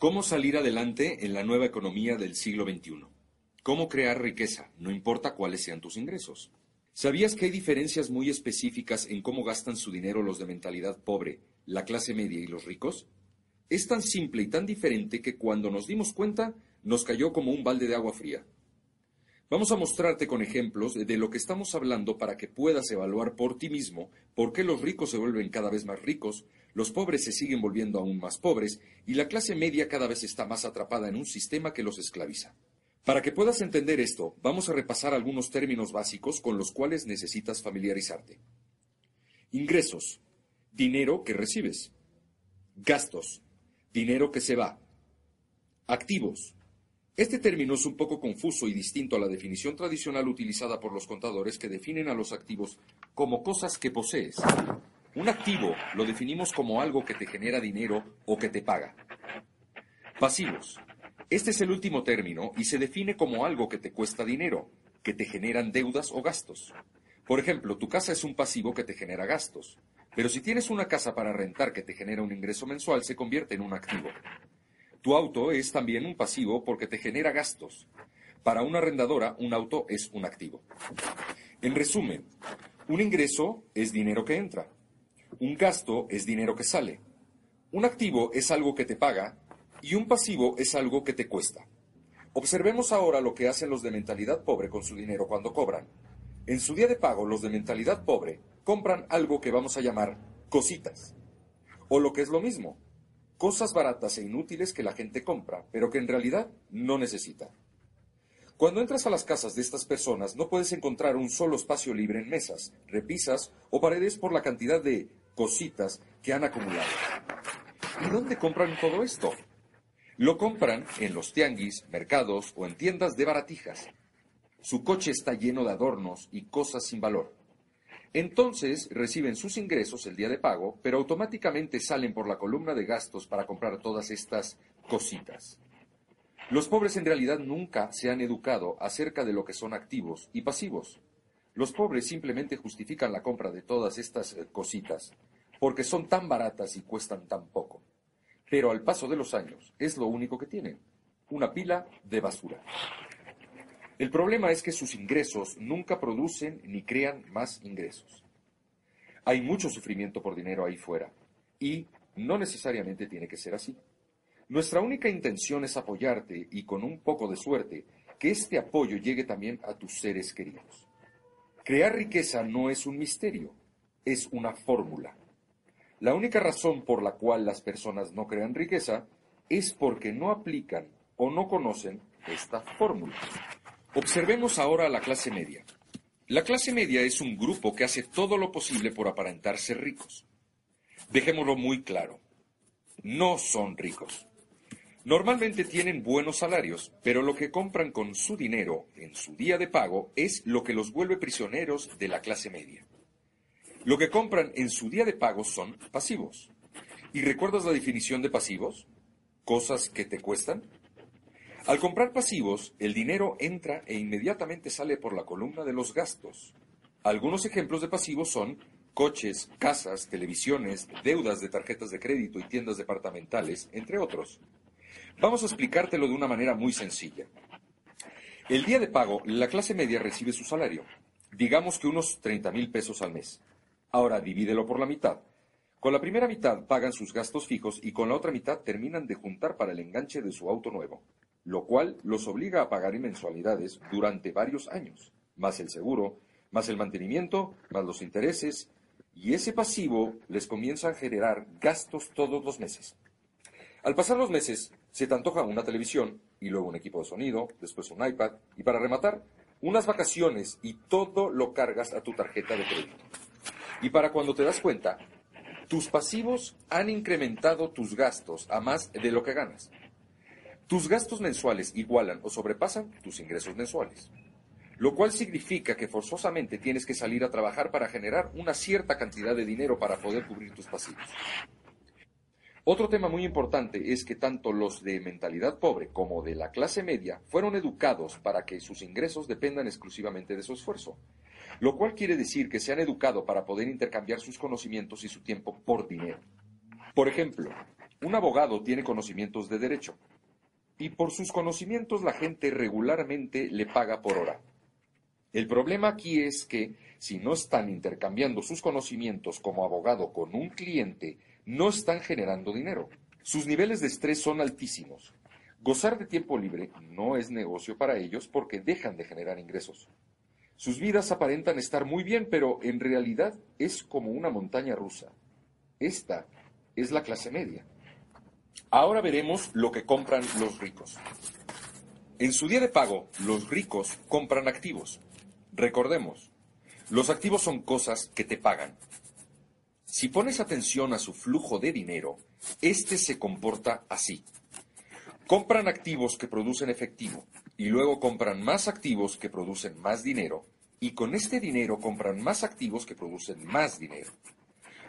¿Cómo salir adelante en la nueva economía del siglo XXI? ¿Cómo crear riqueza, no importa cuáles sean tus ingresos? ¿Sabías que hay diferencias muy específicas en cómo gastan su dinero los de mentalidad pobre, la clase media y los ricos? Es tan simple y tan diferente que cuando nos dimos cuenta nos cayó como un balde de agua fría. Vamos a mostrarte con ejemplos de lo que estamos hablando para que puedas evaluar por ti mismo por qué los ricos se vuelven cada vez más ricos, los pobres se siguen volviendo aún más pobres y la clase media cada vez está más atrapada en un sistema que los esclaviza. Para que puedas entender esto, vamos a repasar algunos términos básicos con los cuales necesitas familiarizarte. Ingresos, dinero que recibes. Gastos, dinero que se va. Activos. Este término es un poco confuso y distinto a la definición tradicional utilizada por los contadores que definen a los activos como cosas que posees. Un activo lo definimos como algo que te genera dinero o que te paga. Pasivos. Este es el último término y se define como algo que te cuesta dinero, que te generan deudas o gastos. Por ejemplo, tu casa es un pasivo que te genera gastos, pero si tienes una casa para rentar que te genera un ingreso mensual, se convierte en un activo. Tu auto es también un pasivo porque te genera gastos. Para una arrendadora, un auto es un activo. En resumen, un ingreso es dinero que entra, un gasto es dinero que sale. Un activo es algo que te paga y un pasivo es algo que te cuesta. Observemos ahora lo que hacen los de mentalidad pobre con su dinero cuando cobran. En su día de pago, los de mentalidad pobre compran algo que vamos a llamar cositas. O lo que es lo mismo, cosas baratas e inútiles que la gente compra, pero que en realidad no necesita. Cuando entras a las casas de estas personas no puedes encontrar un solo espacio libre en mesas, repisas o paredes por la cantidad de cositas que han acumulado. ¿Y dónde compran todo esto? Lo compran en los tianguis, mercados o en tiendas de baratijas. Su coche está lleno de adornos y cosas sin valor. Entonces reciben sus ingresos el día de pago, pero automáticamente salen por la columna de gastos para comprar todas estas cositas. Los pobres en realidad nunca se han educado acerca de lo que son activos y pasivos. Los pobres simplemente justifican la compra de todas estas eh, cositas porque son tan baratas y cuestan tan poco. Pero al paso de los años es lo único que tienen, una pila de basura. El problema es que sus ingresos nunca producen ni crean más ingresos. Hay mucho sufrimiento por dinero ahí fuera y no necesariamente tiene que ser así. Nuestra única intención es apoyarte y con un poco de suerte que este apoyo llegue también a tus seres queridos. Crear riqueza no es un misterio, es una fórmula. La única razón por la cual las personas no crean riqueza es porque no aplican o no conocen esta fórmula. Observemos ahora a la clase media. La clase media es un grupo que hace todo lo posible por aparentar ser ricos. Dejémoslo muy claro. No son ricos. Normalmente tienen buenos salarios, pero lo que compran con su dinero en su día de pago es lo que los vuelve prisioneros de la clase media. Lo que compran en su día de pago son pasivos. ¿Y recuerdas la definición de pasivos? Cosas que te cuestan. Al comprar pasivos, el dinero entra e inmediatamente sale por la columna de los gastos. Algunos ejemplos de pasivos son coches, casas, televisiones, deudas de tarjetas de crédito y tiendas departamentales, entre otros. Vamos a explicártelo de una manera muy sencilla. El día de pago, la clase media recibe su salario, digamos que unos 30 mil pesos al mes. Ahora divídelo por la mitad. Con la primera mitad pagan sus gastos fijos y con la otra mitad terminan de juntar para el enganche de su auto nuevo, lo cual los obliga a pagar mensualidades durante varios años, más el seguro, más el mantenimiento, más los intereses, y ese pasivo les comienza a generar gastos todos los meses. Al pasar los meses, se te antoja una televisión y luego un equipo de sonido, después un iPad y para rematar, unas vacaciones y todo lo cargas a tu tarjeta de crédito. Y para cuando te das cuenta, tus pasivos han incrementado tus gastos a más de lo que ganas. Tus gastos mensuales igualan o sobrepasan tus ingresos mensuales, lo cual significa que forzosamente tienes que salir a trabajar para generar una cierta cantidad de dinero para poder cubrir tus pasivos. Otro tema muy importante es que tanto los de mentalidad pobre como de la clase media fueron educados para que sus ingresos dependan exclusivamente de su esfuerzo lo cual quiere decir que se han educado para poder intercambiar sus conocimientos y su tiempo por dinero. Por ejemplo, Un abogado tiene conocimientos de derecho y por sus conocimientos la gente regularmente le paga por hora. El problema aquí es que si no están intercambiando sus conocimientos como abogado con un cliente, no están generando dinero. Sus niveles de estrés son altísimos. Gozar de tiempo libre no es negocio para ellos porque dejan de generar ingresos. Sus vidas aparentan estar muy bien, pero en realidad es como una montaña rusa. Esta es la clase media. Ahora veremos lo que compran los ricos. En su día de pago, los ricos compran activos. Recordemos, los activos son cosas que te pagan. Si pones atención a su flujo de dinero, este se comporta así. Compran activos que producen efectivo y luego compran más activos que producen más dinero y con este dinero compran más activos que producen más dinero.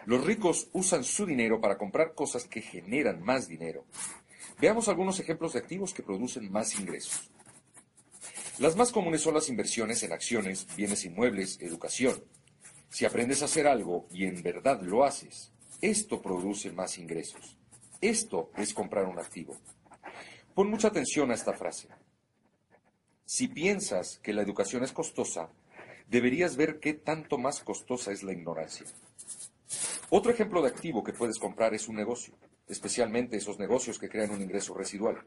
Los ricos usan su dinero para comprar cosas que generan más dinero. Veamos algunos ejemplos de activos que producen más ingresos. Las más comunes son las inversiones en acciones, bienes inmuebles, educación. Si aprendes a hacer algo y en verdad lo haces, esto produce más ingresos. Esto es comprar un activo. Pon mucha atención a esta frase. Si piensas que la educación es costosa, deberías ver qué tanto más costosa es la ignorancia. Otro ejemplo de activo que puedes comprar es un negocio, especialmente esos negocios que crean un ingreso residual.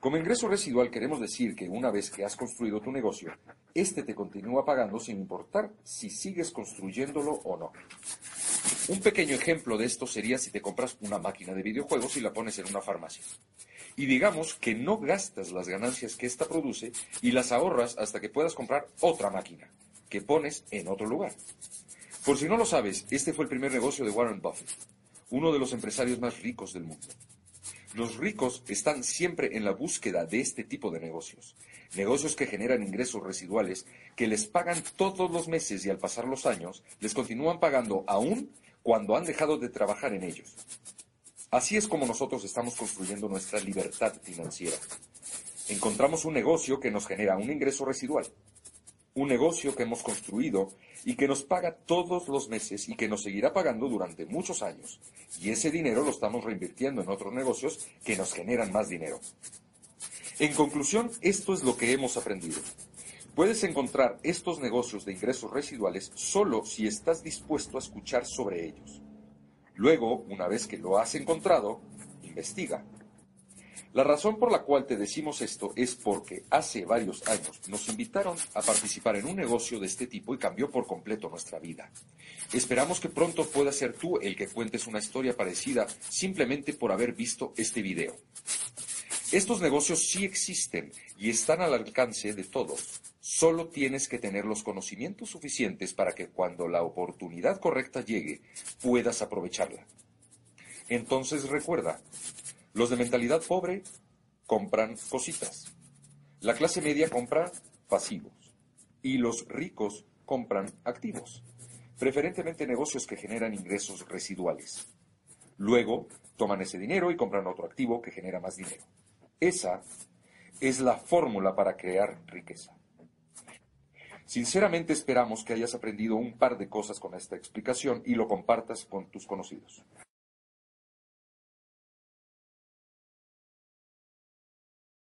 Como ingreso residual queremos decir que una vez que has construido tu negocio, éste te continúa pagando sin importar si sigues construyéndolo o no. Un pequeño ejemplo de esto sería si te compras una máquina de videojuegos y la pones en una farmacia. Y digamos que no gastas las ganancias que ésta produce y las ahorras hasta que puedas comprar otra máquina, que pones en otro lugar. Por si no lo sabes, este fue el primer negocio de Warren Buffett, uno de los empresarios más ricos del mundo. Los ricos están siempre en la búsqueda de este tipo de negocios, negocios que generan ingresos residuales que les pagan todos los meses y al pasar los años les continúan pagando aún cuando han dejado de trabajar en ellos. Así es como nosotros estamos construyendo nuestra libertad financiera. Encontramos un negocio que nos genera un ingreso residual, un negocio que hemos construido y que nos paga todos los meses y que nos seguirá pagando durante muchos años. Y ese dinero lo estamos reinvirtiendo en otros negocios que nos generan más dinero. En conclusión, esto es lo que hemos aprendido. Puedes encontrar estos negocios de ingresos residuales solo si estás dispuesto a escuchar sobre ellos. Luego, una vez que lo has encontrado, investiga, la razón por la cual te decimos esto es porque hace varios años nos invitaron a participar en un negocio de este tipo y cambió por completo nuestra vida. Esperamos que pronto puedas ser tú el que cuentes una historia parecida simplemente por haber visto este video. Estos negocios sí existen y están al alcance de todos. Solo tienes que tener los conocimientos suficientes para que cuando la oportunidad correcta llegue puedas aprovecharla. Entonces recuerda, los de mentalidad pobre compran cositas. La clase media compra pasivos. Y los ricos compran activos, preferentemente negocios que generan ingresos residuales. Luego toman ese dinero y compran otro activo que genera más dinero. Esa es la fórmula para crear riqueza. Sinceramente esperamos que hayas aprendido un par de cosas con esta explicación y lo compartas con tus conocidos.